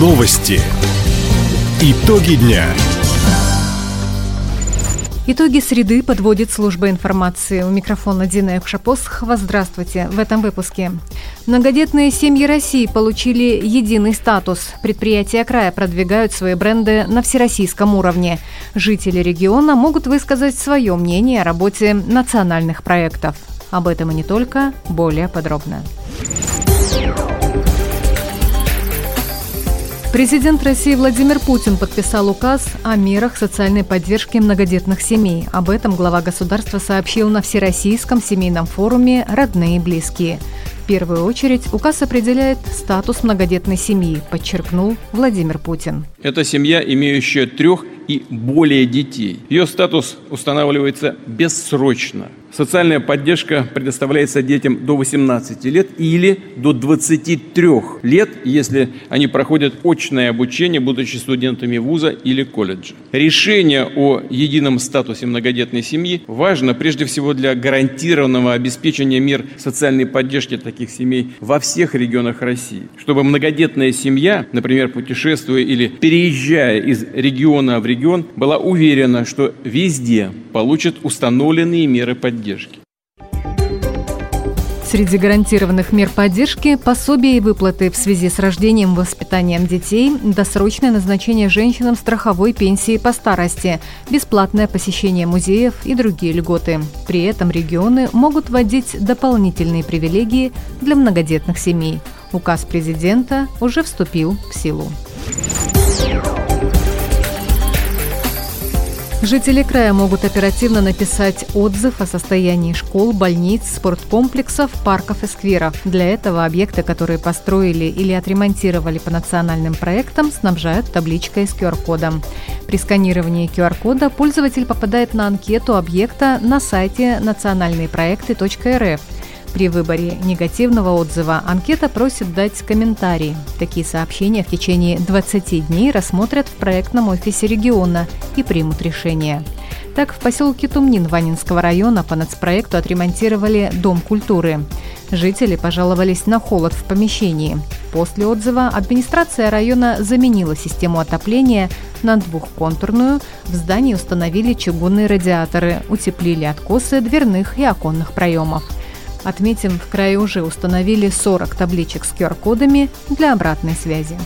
Новости. Итоги дня. Итоги среды подводит служба информации. У микрофона Дина Экшапосхова. Здравствуйте. В этом выпуске. Многодетные семьи России получили единый статус. Предприятия края продвигают свои бренды на всероссийском уровне. Жители региона могут высказать свое мнение о работе национальных проектов. Об этом и не только, более подробно. Президент России Владимир Путин подписал указ о мерах социальной поддержки многодетных семей. Об этом глава государства сообщил на Всероссийском семейном форуме «Родные и близкие». В первую очередь указ определяет статус многодетной семьи, подчеркнул Владимир Путин. Это семья, имеющая трех и более детей. Ее статус устанавливается бессрочно – Социальная поддержка предоставляется детям до 18 лет или до 23 лет, если они проходят очное обучение, будучи студентами вуза или колледжа. Решение о едином статусе многодетной семьи важно прежде всего для гарантированного обеспечения мер социальной поддержки таких семей во всех регионах России. Чтобы многодетная семья, например, путешествуя или переезжая из региона в регион, была уверена, что везде получат установленные меры поддержки поддержки. Среди гарантированных мер поддержки – пособия и выплаты в связи с рождением и воспитанием детей, досрочное назначение женщинам страховой пенсии по старости, бесплатное посещение музеев и другие льготы. При этом регионы могут вводить дополнительные привилегии для многодетных семей. Указ президента уже вступил в силу. Жители края могут оперативно написать отзыв о состоянии школ, больниц, спорткомплексов, парков и скверов. Для этого объекты, которые построили или отремонтировали по национальным проектам, снабжают табличкой с QR-кодом. При сканировании QR-кода пользователь попадает на анкету объекта на сайте национальныепроекты.рф – при выборе негативного отзыва анкета просит дать комментарий. Такие сообщения в течение 20 дней рассмотрят в проектном офисе региона и примут решение. Так, в поселке Тумнин Ванинского района по нацпроекту отремонтировали Дом культуры. Жители пожаловались на холод в помещении. После отзыва администрация района заменила систему отопления на двухконтурную, в здании установили чугунные радиаторы, утеплили откосы дверных и оконных проемов – Отметим, в крае уже установили 40 табличек с QR-кодами для обратной связи.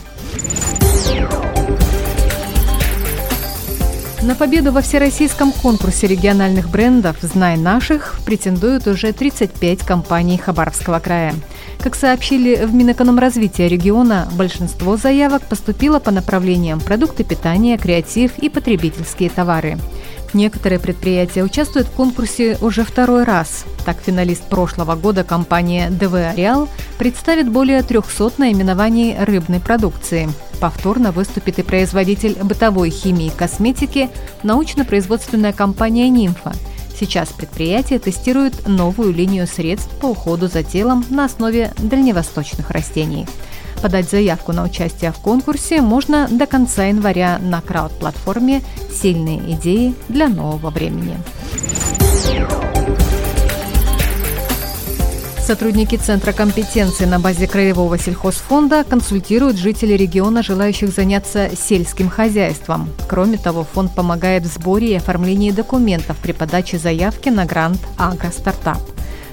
На победу во всероссийском конкурсе региональных брендов «Знай наших» претендуют уже 35 компаний Хабаровского края. Как сообщили в Минэкономразвития региона, большинство заявок поступило по направлениям продукты питания, креатив и потребительские товары. Некоторые предприятия участвуют в конкурсе уже второй раз. Так, финалист прошлого года компания ДВ «Ареал» представит более 300 наименований рыбной продукции. Повторно выступит и производитель бытовой химии и косметики, научно-производственная компания «Нимфа». Сейчас предприятие тестирует новую линию средств по уходу за телом на основе дальневосточных растений. Подать заявку на участие в конкурсе можно до конца января на крауд-платформе «Сильные идеи для нового времени». Сотрудники Центра компетенции на базе Краевого сельхозфонда консультируют жителей региона, желающих заняться сельским хозяйством. Кроме того, фонд помогает в сборе и оформлении документов при подаче заявки на грант «Агростартап».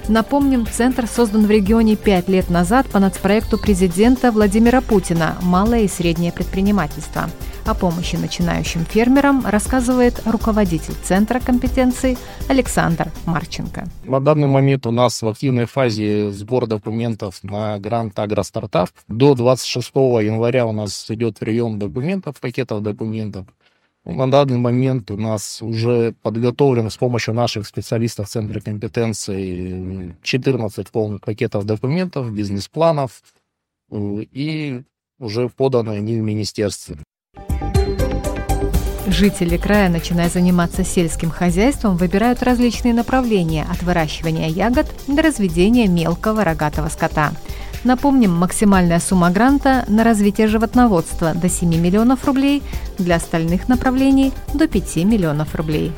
Напомним, Центр создан в регионе пять лет назад по нацпроекту президента Владимира Путина «Малое и среднее предпринимательство». О помощи начинающим фермерам рассказывает руководитель Центра компетенций Александр Марченко. На данный момент у нас в активной фазе сбор документов на грант «Агростартап». До 26 января у нас идет прием документов, пакетов документов. На данный момент у нас уже подготовлено с помощью наших специалистов Центра компетенции 14 полных пакетов документов, бизнес-планов, и уже поданы они в министерстве. Жители края, начиная заниматься сельским хозяйством, выбирают различные направления от выращивания ягод до разведения мелкого рогатого скота – Напомним, максимальная сумма гранта на развитие животноводства до 7 миллионов рублей, для остальных направлений до 5 миллионов рублей.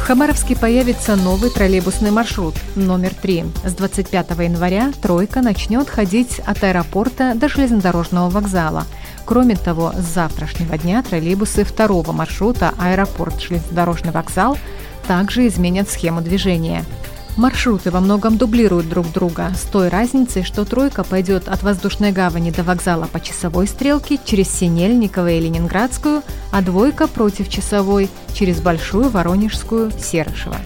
Хабаровске появится новый троллейбусный маршрут номер 3. С 25 января «тройка» начнет ходить от аэропорта до железнодорожного вокзала. Кроме того, с завтрашнего дня троллейбусы второго маршрута аэропорт-железнодорожный вокзал также изменят схему движения. Маршруты во многом дублируют друг друга, с той разницей, что «тройка» пойдет от воздушной гавани до вокзала по часовой стрелке через Синельниково и Ленинградскую, а «двойка» против часовой через Большую, Воронежскую, Серышево.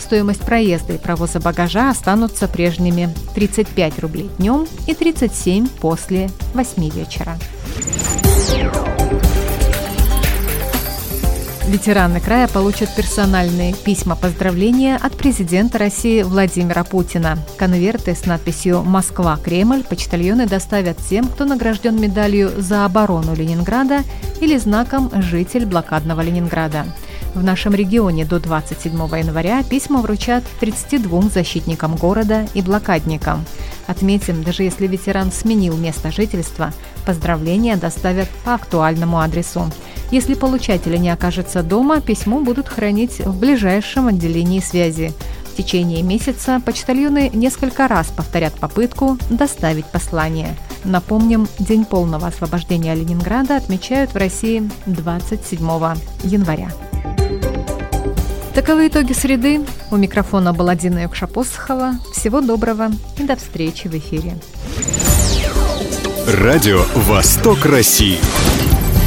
Стоимость проезда и провоза багажа останутся прежними – 35 рублей днем и 37 после 8 вечера. Ветераны края получат персональные письма поздравления от президента России Владимира Путина. Конверты с надписью «Москва, Кремль» почтальоны доставят тем, кто награжден медалью за оборону Ленинграда или знаком «Житель блокадного Ленинграда». В нашем регионе до 27 января письма вручат 32 защитникам города и блокадникам. Отметим, даже если ветеран сменил место жительства, поздравления доставят по актуальному адресу. Если получатель не окажется дома, письмо будут хранить в ближайшем отделении связи. В течение месяца почтальоны несколько раз повторят попытку доставить послание. Напомним, День полного освобождения Ленинграда отмечают в России 27 января. Таковы итоги среды. У микрофона была Дина Юкшапосхова. Всего доброго и до встречи в эфире. Радио «Восток России».